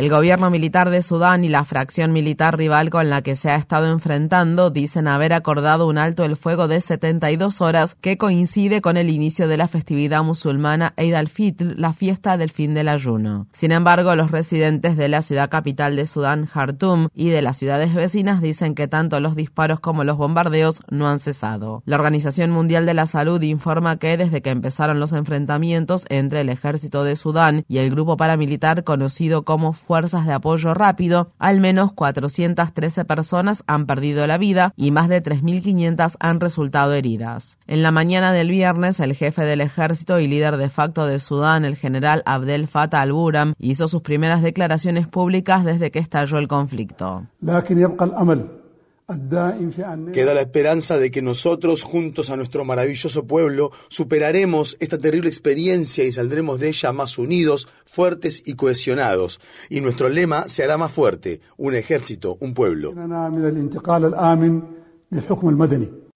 El gobierno militar de Sudán y la fracción militar rival con la que se ha estado enfrentando dicen haber acordado un alto el fuego de 72 horas que coincide con el inicio de la festividad musulmana Eid al-Fitr, la fiesta del fin del ayuno. Sin embargo, los residentes de la ciudad capital de Sudán, Khartoum, y de las ciudades vecinas dicen que tanto los disparos como los bombardeos no han cesado. La Organización Mundial de la Salud informa que desde que empezaron los enfrentamientos entre el ejército de Sudán y el grupo paramilitar conocido como fuerzas de apoyo rápido, al menos 413 personas han perdido la vida y más de 3.500 han resultado heridas. En la mañana del viernes, el jefe del ejército y líder de facto de Sudán, el general Abdel Fattah al-Buram, hizo sus primeras declaraciones públicas desde que estalló el conflicto. Queda la esperanza de que nosotros, juntos a nuestro maravilloso pueblo, superaremos esta terrible experiencia y saldremos de ella más unidos, fuertes y cohesionados. Y nuestro lema se hará más fuerte, un ejército, un pueblo.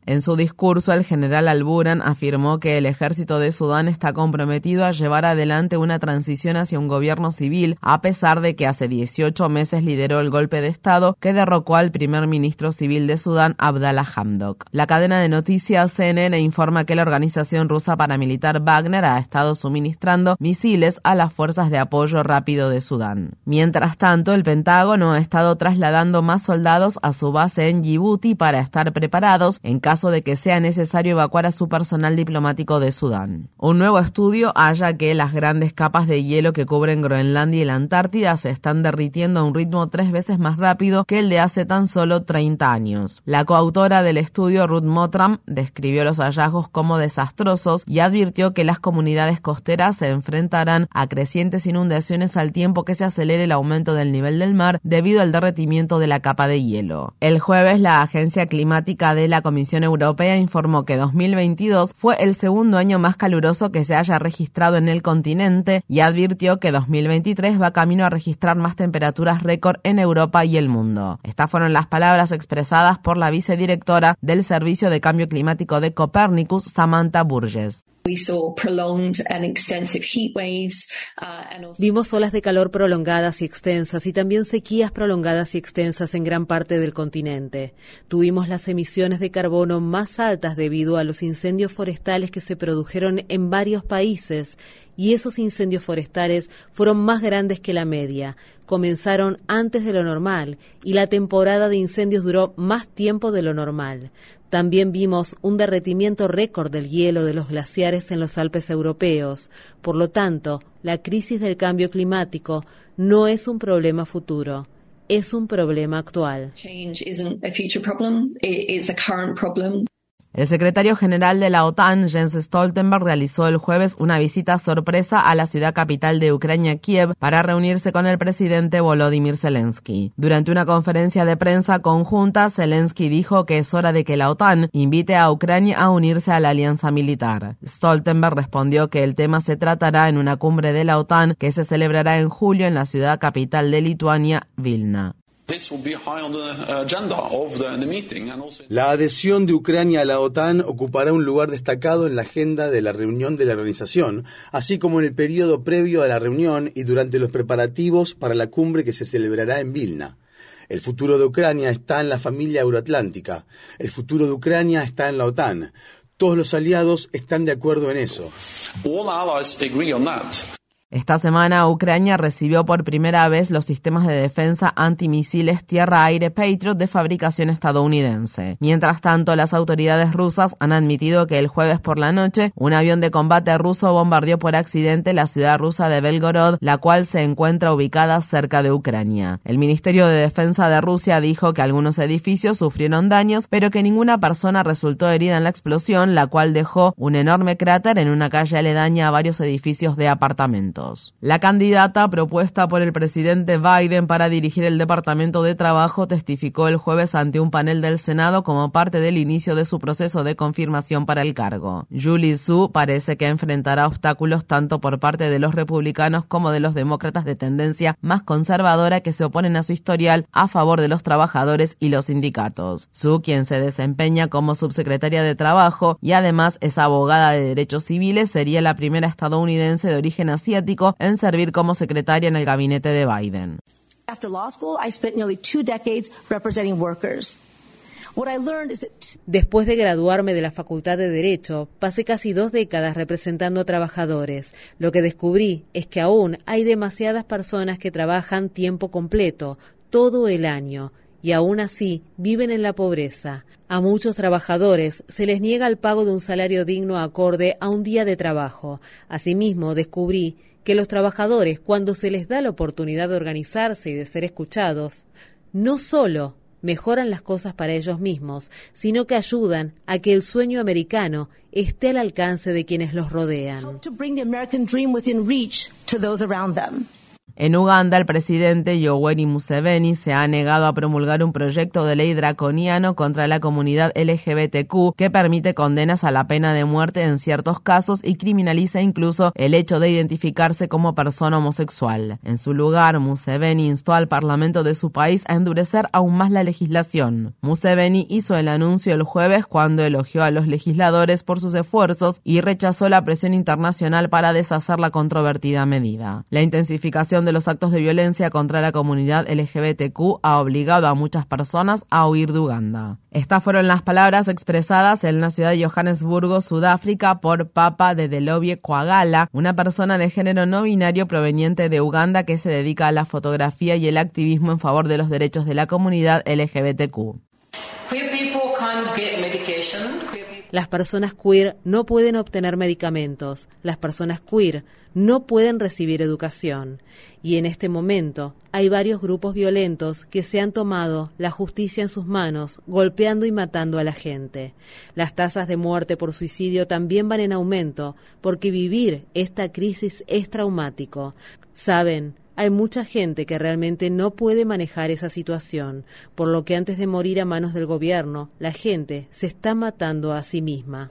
En su discurso, el general Alburan afirmó que el ejército de Sudán está comprometido a llevar adelante una transición hacia un gobierno civil, a pesar de que hace 18 meses lideró el golpe de Estado que derrocó al primer ministro civil de Sudán, Abdallah Hamdok. La cadena de noticias CNN informa que la organización rusa paramilitar Wagner ha estado suministrando misiles a las fuerzas de apoyo rápido de Sudán. Mientras tanto, el Pentágono ha estado trasladando más soldados a su base en Djibouti para estar preparados en caso de que sea necesario evacuar a su personal diplomático de Sudán. Un nuevo estudio halla que las grandes capas de hielo que cubren Groenlandia y la Antártida se están derritiendo a un ritmo tres veces más rápido que el de hace tan solo 30 años. La coautora del estudio, Ruth Motram, describió los hallazgos como desastrosos y advirtió que las comunidades costeras se enfrentarán a crecientes inundaciones al tiempo que se acelere el aumento del nivel del mar debido al derretimiento de la capa de hielo. El jueves, la Agencia Climática de la Comisión Europea informó que 2022 fue el segundo año más caluroso que se haya registrado en el continente y advirtió que 2023 va camino a registrar más temperaturas récord en Europa y el mundo. Estas fueron las palabras expresadas por la vicedirectora del Servicio de Cambio Climático de Copernicus, Samantha Burgess. Vimos olas de calor prolongadas y extensas y también sequías prolongadas y extensas en gran parte del continente. Tuvimos las emisiones de carbono más altas debido a los incendios forestales que se produjeron en varios países y esos incendios forestales fueron más grandes que la media. Comenzaron antes de lo normal y la temporada de incendios duró más tiempo de lo normal. También vimos un derretimiento récord del hielo de los glaciares en los Alpes europeos. Por lo tanto, la crisis del cambio climático no es un problema futuro, es un problema actual. El secretario general de la OTAN, Jens Stoltenberg, realizó el jueves una visita sorpresa a la ciudad capital de Ucrania, Kiev, para reunirse con el presidente Volodymyr Zelensky. Durante una conferencia de prensa conjunta, Zelensky dijo que es hora de que la OTAN invite a Ucrania a unirse a la alianza militar. Stoltenberg respondió que el tema se tratará en una cumbre de la OTAN que se celebrará en julio en la ciudad capital de Lituania, Vilna. La adhesión de Ucrania a la OTAN ocupará un lugar destacado en la agenda de la reunión de la organización, así como en el periodo previo a la reunión y durante los preparativos para la cumbre que se celebrará en Vilna. El futuro de Ucrania está en la familia euroatlántica. El futuro de Ucrania está en la OTAN. Todos los aliados están de acuerdo en eso. Esta semana Ucrania recibió por primera vez los sistemas de defensa antimisiles tierra-aire Patriot de fabricación estadounidense. Mientras tanto, las autoridades rusas han admitido que el jueves por la noche un avión de combate ruso bombardeó por accidente la ciudad rusa de Belgorod, la cual se encuentra ubicada cerca de Ucrania. El Ministerio de Defensa de Rusia dijo que algunos edificios sufrieron daños, pero que ninguna persona resultó herida en la explosión, la cual dejó un enorme cráter en una calle aledaña a varios edificios de apartamentos. La candidata propuesta por el presidente Biden para dirigir el Departamento de Trabajo testificó el jueves ante un panel del Senado como parte del inicio de su proceso de confirmación para el cargo. Julie Su parece que enfrentará obstáculos tanto por parte de los republicanos como de los demócratas de tendencia más conservadora que se oponen a su historial a favor de los trabajadores y los sindicatos. Su, quien se desempeña como subsecretaria de Trabajo y además es abogada de derechos civiles, sería la primera estadounidense de origen asiático en servir como secretaria en el gabinete de Biden. Después de graduarme de la Facultad de Derecho, pasé casi dos décadas representando a trabajadores. Lo que descubrí es que aún hay demasiadas personas que trabajan tiempo completo, todo el año, y aún así viven en la pobreza. A muchos trabajadores se les niega el pago de un salario digno acorde a un día de trabajo. Asimismo, descubrí que los trabajadores, cuando se les da la oportunidad de organizarse y de ser escuchados, no solo mejoran las cosas para ellos mismos, sino que ayudan a que el sueño americano esté al alcance de quienes los rodean. En Uganda, el presidente Yoweri Museveni se ha negado a promulgar un proyecto de ley draconiano contra la comunidad LGBTQ que permite condenas a la pena de muerte en ciertos casos y criminaliza incluso el hecho de identificarse como persona homosexual. En su lugar, Museveni instó al parlamento de su país a endurecer aún más la legislación. Museveni hizo el anuncio el jueves cuando elogió a los legisladores por sus esfuerzos y rechazó la presión internacional para deshacer la controvertida medida. La intensificación de los actos de violencia contra la comunidad LGBTQ ha obligado a muchas personas a huir de Uganda. Estas fueron las palabras expresadas en la ciudad de Johannesburgo, Sudáfrica, por Papa de Delovie Kwagala, una persona de género no binario proveniente de Uganda que se dedica a la fotografía y el activismo en favor de los derechos de la comunidad LGBTQ. Las personas queer no pueden obtener medicamentos, las personas queer no pueden recibir educación. Y en este momento hay varios grupos violentos que se han tomado la justicia en sus manos, golpeando y matando a la gente. Las tasas de muerte por suicidio también van en aumento, porque vivir esta crisis es traumático. Saben, hay mucha gente que realmente no puede manejar esa situación, por lo que antes de morir a manos del gobierno, la gente se está matando a sí misma.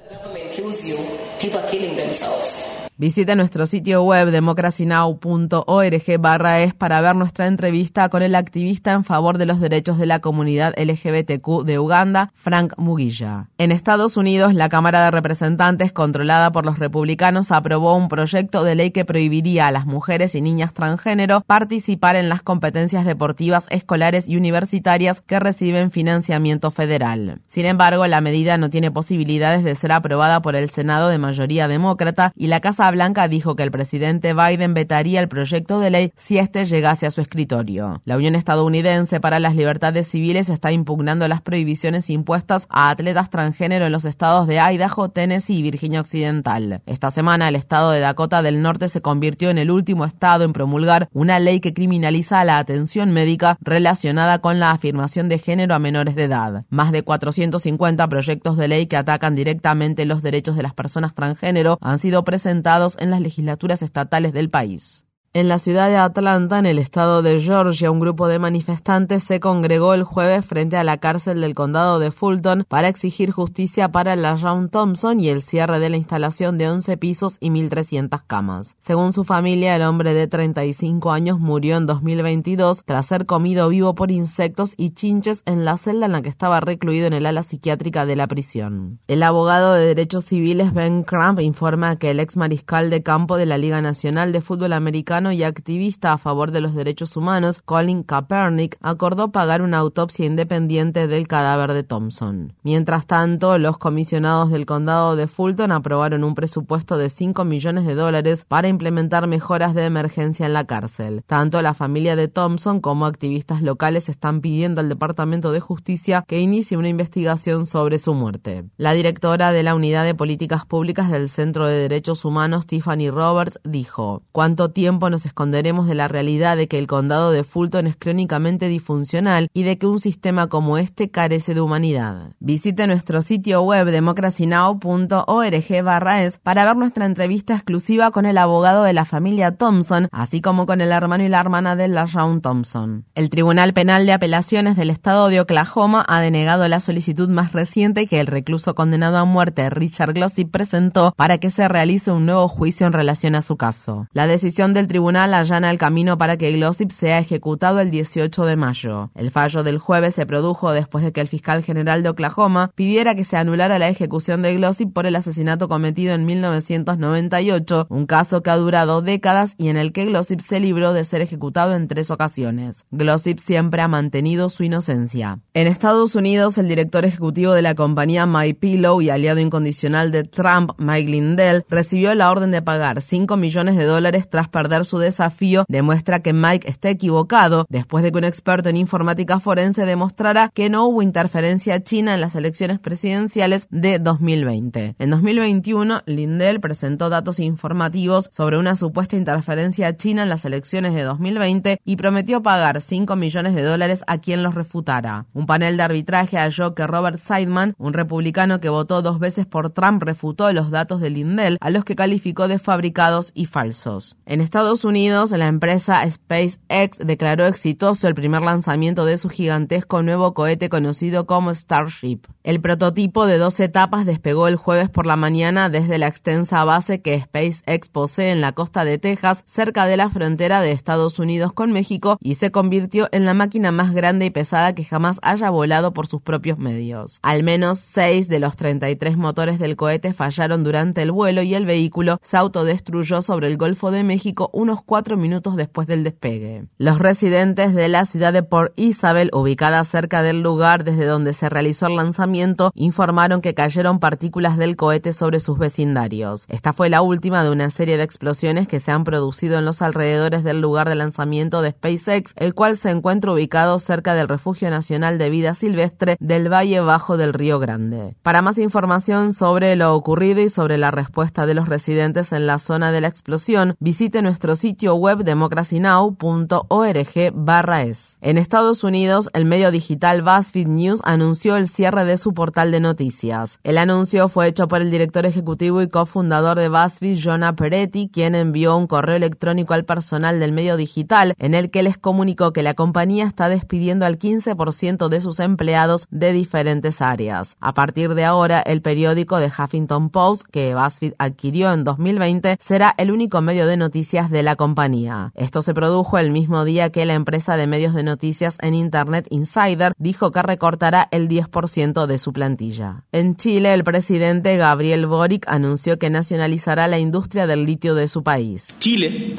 Visita nuestro sitio web democracynow.org barra es para ver nuestra entrevista con el activista en favor de los derechos de la comunidad LGBTQ de Uganda, Frank Mugilla. En Estados Unidos, la Cámara de Representantes, controlada por los republicanos, aprobó un proyecto de ley que prohibiría a las mujeres y niñas transgénero participar en las competencias deportivas escolares y universitarias que reciben financiamiento federal. Sin embargo, la medida no tiene posibilidades de ser aprobada por el Senado de mayoría demócrata y la Casa Blanca dijo que el presidente Biden vetaría el proyecto de ley si éste llegase a su escritorio. La Unión Estadounidense para las Libertades Civiles está impugnando las prohibiciones impuestas a atletas transgénero en los estados de Idaho, Tennessee y Virginia Occidental. Esta semana el estado de Dakota del Norte se convirtió en el último estado en promulgar una ley que criminaliza la atención médica relacionada con la afirmación de género a menores de edad. Más de 450 proyectos de ley que atacan directamente los derechos de las personas transgénero han sido presentados en las legislaturas estatales del país. En la ciudad de Atlanta, en el estado de Georgia, un grupo de manifestantes se congregó el jueves frente a la cárcel del condado de Fulton para exigir justicia para la Round Thompson y el cierre de la instalación de 11 pisos y 1.300 camas. Según su familia, el hombre de 35 años murió en 2022 tras ser comido vivo por insectos y chinches en la celda en la que estaba recluido en el ala psiquiátrica de la prisión. El abogado de derechos civiles Ben Crump informa que el ex mariscal de campo de la Liga Nacional de Fútbol Americano y activista a favor de los derechos humanos, Colin Kaepernick, acordó pagar una autopsia independiente del cadáver de Thompson. Mientras tanto, los comisionados del condado de Fulton aprobaron un presupuesto de 5 millones de dólares para implementar mejoras de emergencia en la cárcel. Tanto la familia de Thompson como activistas locales están pidiendo al Departamento de Justicia que inicie una investigación sobre su muerte. La directora de la Unidad de Políticas Públicas del Centro de Derechos Humanos, Tiffany Roberts, dijo, ¿cuánto tiempo nos esconderemos de la realidad de que el condado de Fulton es crónicamente disfuncional y de que un sistema como este carece de humanidad? Visite nuestro sitio web democracynow.org barra es para ver nuestra entrevista exclusiva con el abogado de la familia Thompson, así como con el hermano y la hermana de LaShawn Thompson. El Tribunal Penal de Apelaciones del Estado de Oklahoma ha denegado la solicitud más reciente que el recluso condenado a muerte Richard Glossy presentó para que se realice un nuevo juicio en relación a su caso. La decisión del tribunal allana el camino para que Glossip sea ejecutado el 18 de mayo. El fallo del jueves se produjo después de que el fiscal general de Oklahoma pidiera que se anulara la ejecución de Glossip por el asesinato cometido en 1998, un caso que ha durado décadas y en el que Glossip se libró de ser ejecutado en tres ocasiones. Glossip siempre ha mantenido su inocencia. En Estados Unidos, el director ejecutivo de la compañía MyPillow y aliado incondicional de Trump, Mike Lindell, recibió la orden de pagar 5 millones de dólares tras perder su desafío, demuestra que Mike está equivocado después de que un experto en informática forense demostrara que no hubo interferencia china en las elecciones presidenciales de 2020. En 2021, Lindell presentó datos informativos sobre una supuesta interferencia china en las elecciones de 2020 y prometió pagar 5 millones de dólares a quien los refutara. Un panel de arbitraje halló que Robert Seidman, un republicano que votó dos veces por Trump, refutó los datos de Lindell, a los que calificó de fabricados y falsos. En Estados Unidos, la empresa SpaceX declaró exitoso el primer lanzamiento de su gigantesco nuevo cohete conocido como Starship. El prototipo de dos etapas despegó el jueves por la mañana desde la extensa base que SpaceX posee en la costa de Texas, cerca de la frontera de Estados Unidos con México, y se convirtió en la máquina más grande y pesada que jamás haya volado por sus propios medios. Al menos seis de los 33 motores del cohete fallaron durante el vuelo y el vehículo se autodestruyó sobre el Golfo de México unos cuatro minutos después del despegue. Los residentes de la ciudad de Port Isabel, ubicada cerca del lugar desde donde se realizó el lanzamiento, informaron que cayeron partículas del cohete sobre sus vecindarios. Esta fue la última de una serie de explosiones que se han producido en los alrededores del lugar de lanzamiento de SpaceX, el cual se encuentra ubicado cerca del Refugio Nacional de Vida Silvestre del Valle Bajo del Río Grande. Para más información sobre lo ocurrido y sobre la respuesta de los residentes en la zona de la explosión, visite nuestro sitio web democracynow.org/es. En Estados Unidos, el medio digital BuzzFeed News anunció el cierre de su portal de noticias. El anuncio fue hecho por el director ejecutivo y cofundador de BuzzFeed, Jonah Peretti, quien envió un correo electrónico al personal del medio digital en el que les comunicó que la compañía está despidiendo al 15% de sus empleados de diferentes áreas. A partir de ahora, el periódico de Huffington Post, que BuzzFeed adquirió en 2020, será el único medio de noticias de la compañía. Esto se produjo el mismo día que la empresa de medios de noticias en Internet Insider dijo que recortará el 10% de su plantilla. En Chile, el presidente Gabriel Boric anunció que nacionalizará la industria del litio de su país. Chile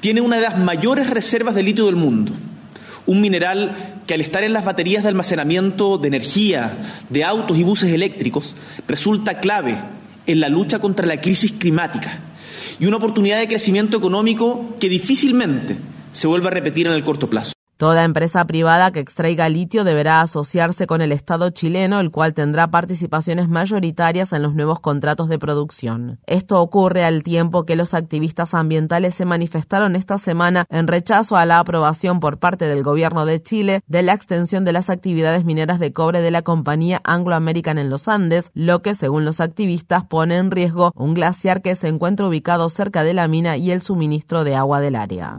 tiene una de las mayores reservas de litio del mundo un mineral que al estar en las baterías de almacenamiento de energía de autos y buses eléctricos resulta clave en la lucha contra la crisis climática y una oportunidad de crecimiento económico que difícilmente se vuelva a repetir en el corto plazo. Toda empresa privada que extraiga litio deberá asociarse con el Estado chileno, el cual tendrá participaciones mayoritarias en los nuevos contratos de producción. Esto ocurre al tiempo que los activistas ambientales se manifestaron esta semana en rechazo a la aprobación por parte del gobierno de Chile de la extensión de las actividades mineras de cobre de la compañía Anglo American en los Andes, lo que, según los activistas, pone en riesgo un glaciar que se encuentra ubicado cerca de la mina y el suministro de agua del área.